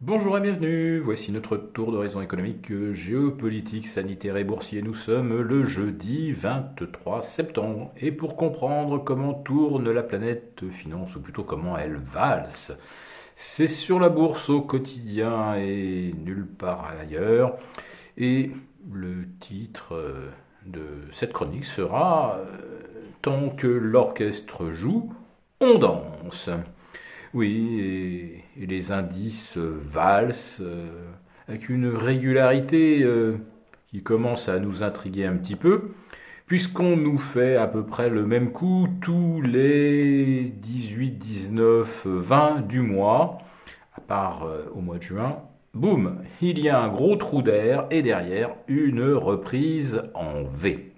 Bonjour et bienvenue, voici notre tour d'horizon économique, géopolitique, sanitaire et boursier. Nous sommes le jeudi 23 septembre et pour comprendre comment tourne la planète finance, ou plutôt comment elle valse, c'est sur la bourse au quotidien et nulle part ailleurs. Et le titre de cette chronique sera Tant que l'orchestre joue, on danse. Oui, et, les indices euh, valsent euh, avec une régularité euh, qui commence à nous intriguer un petit peu, puisqu'on nous fait à peu près le même coup tous les 18, 19, 20 du mois, à part au mois de juin. Boum, il y a un gros trou d'air et derrière une reprise en V.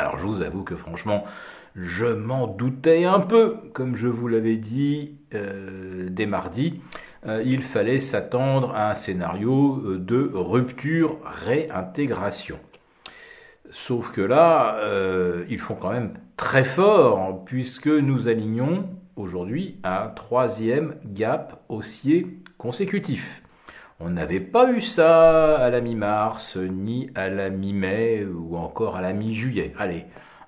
Alors je vous avoue que franchement, je m'en doutais un peu, comme je vous l'avais dit euh, dès mardi. Euh, il fallait s'attendre à un scénario euh, de rupture-réintégration. Sauf que là, ils font quand même très fort, puisque nous alignons aujourd'hui un troisième gap haussier consécutif. On n'avait pas eu ça à la mi-mars, ni à la mi-mai, ou encore à la mi-juillet. Allez,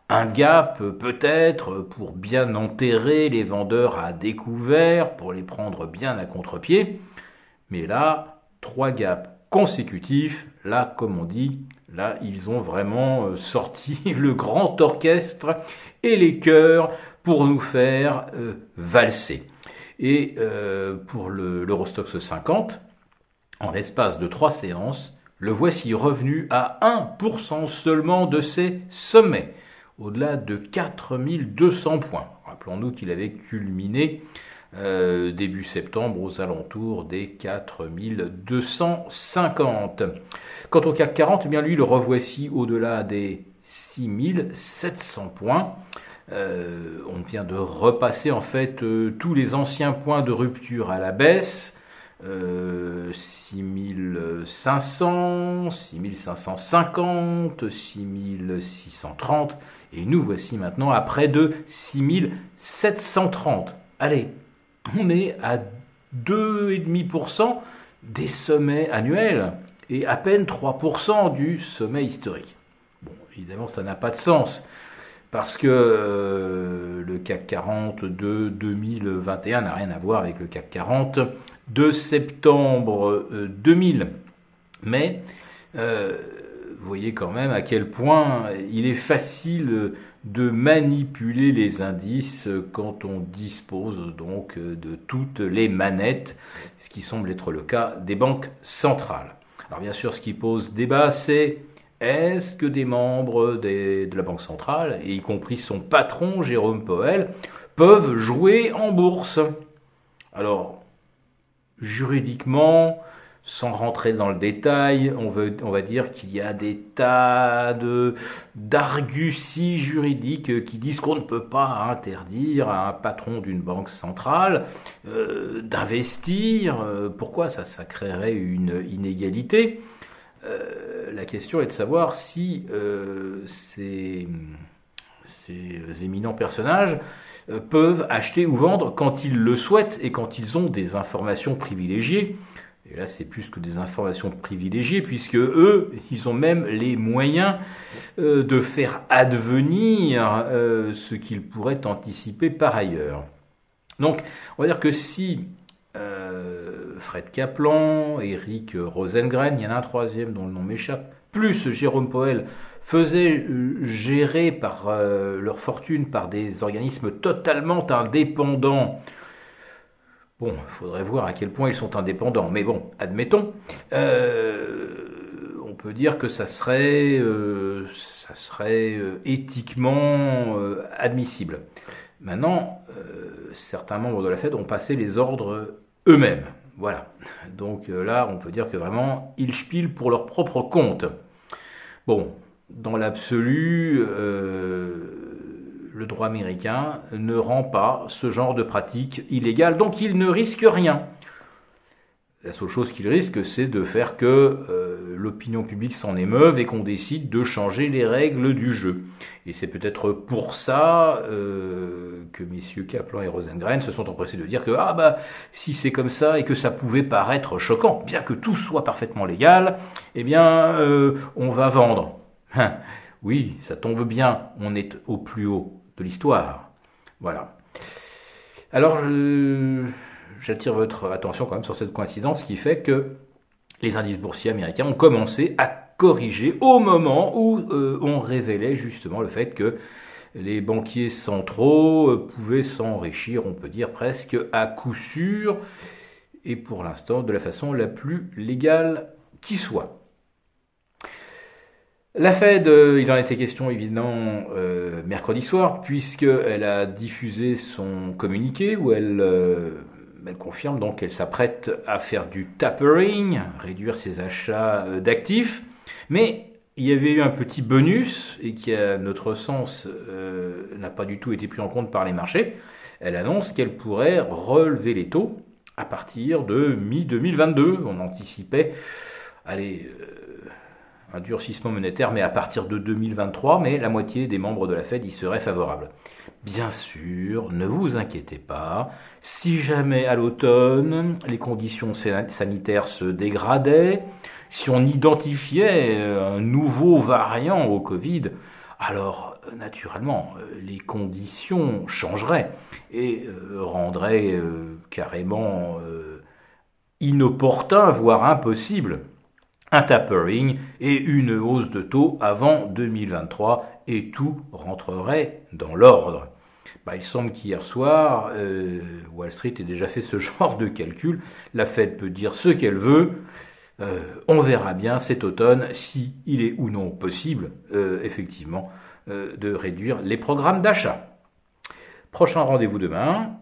un gap peut-être pour bien enterrer les vendeurs à découvert, pour les prendre bien à contre-pied. Mais là, trois gaps consécutifs, là, comme on dit, là, ils ont vraiment euh, sorti le grand orchestre et les chœurs pour nous faire euh, valser. Et euh, pour l'Eurostox 50, en l'espace de trois séances, le voici revenu à 1% seulement de ses sommets au-delà de 4200 points. Rappelons-nous qu'il avait culminé euh, début septembre aux alentours des 4250. Quant au CAC 40, eh bien lui le revoici au-delà des 6700 points. Euh, on vient de repasser en fait euh, tous les anciens points de rupture à la baisse. 6500, 6550, 6630 et nous voici maintenant à près de 6730. Allez, on est à 2,5% des sommets annuels et à peine 3% du sommet historique. Bon, évidemment, ça n'a pas de sens parce que euh, CAC 40 de 2021 n'a rien à voir avec le CAC 40 de septembre 2000. Euh, Mais euh, vous voyez quand même à quel point il est facile de manipuler les indices quand on dispose donc de toutes les manettes, ce qui semble être le cas des banques centrales. Alors bien sûr, ce qui pose débat, c'est est-ce que des membres de la Banque centrale, y compris son patron Jérôme Powell, peuvent jouer en bourse? Alors, juridiquement, sans rentrer dans le détail, on, va dire qu'il y a des tas de juridiques qui disent qu'on ne peut pas interdire à un patron d'une banque centrale euh, d'investir. Euh, pourquoi ça, ça créerait une inégalité? Euh, La question est de savoir si ces, ces éminents personnages peuvent acheter ou vendre quand ils le souhaitent et quand ils ont des informations privilégiées et là, c'est plus que des informations privilégiées, puisque eux, ils ont même les moyens euh, de faire advenir euh, ce qu'ils pourraient anticiper par ailleurs. Donc, on va dire que si euh, Fred Kaplan, Eric Rosengren, il y en a un troisième dont le nom m'échappe, plus Jérôme Poel faisaient gérer par leur fortune par des organismes totalement indépendants, Bon, il faudrait voir à quel point ils sont indépendants, mais bon, admettons. Euh, on peut dire que ça serait, euh, ça serait euh, éthiquement admissible. Maintenant, certains membres de la Fed ont passé les ordres eux-mêmes. Voilà. Donc là, on peut dire que vraiment, ils spilent pour leur propre compte. Bon, dans l'absolu, le droit américain ne rend pas ce genre de pratique illégale, donc il ne risque rien. La seule chose qu'il risque, c'est de faire que euh, l'opinion publique s'en émeuve et qu'on décide de changer les règles du jeu. Et c'est peut-être pour ça euh, que messieurs Kaplan et Rosengren se sont empressés de dire que ah bah si c'est comme ça et que ça pouvait paraître choquant, bien que tout soit parfaitement légal, eh bien euh, on va vendre. Hein. oui, ça tombe bien, on est au plus haut de l'histoire. Voilà. Alors j'attire votre attention quand même sur cette coïncidence qui fait que les indices boursiers américains ont commencé à corriger au moment où euh, on révélait justement le fait que les banquiers centraux euh, pouvaient s'enrichir, on peut dire presque à coup sûr, et pour l'instant de la façon la plus légale qui soit. La Fed, euh, il en était question évidemment mercredi soir, puisqu'elle a diffusé son communiqué où elle elle confirme donc qu'elle s'apprête à faire du tapering, réduire ses achats euh, d'actifs, mais il y avait eu un petit bonus et qui, à notre sens, euh, n'a pas du tout été pris en compte par les marchés. Elle annonce qu'elle pourrait relever les taux à partir de mi-2022. On anticipait, allez, euh, un durcissement monétaire, mais à partir de 2023, mais la moitié des membres de la Fed y seraient favorables. Bien sûr, ne vous inquiétez pas, si jamais à l'automne les conditions sanitaires se dégradaient, si on identifiait un nouveau variant au Covid, alors naturellement les conditions changeraient et euh, rendraient euh, carrément euh, inopportun, voire impossible, un tapering et une hausse de taux avant 2023 et tout rentrerait dans l'ordre. Bah, il semble qu'hier soir, euh, Wall Street ait déjà fait ce genre de calcul. La Fed peut dire ce qu'elle veut. Euh, on verra bien cet automne si il est ou non possible, euh, effectivement, de réduire les programmes d'achat. Prochain rendez-vous demain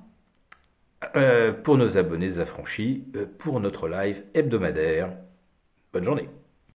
pour nos abonnés affranchis pour notre live hebdomadaire. Bonne journée.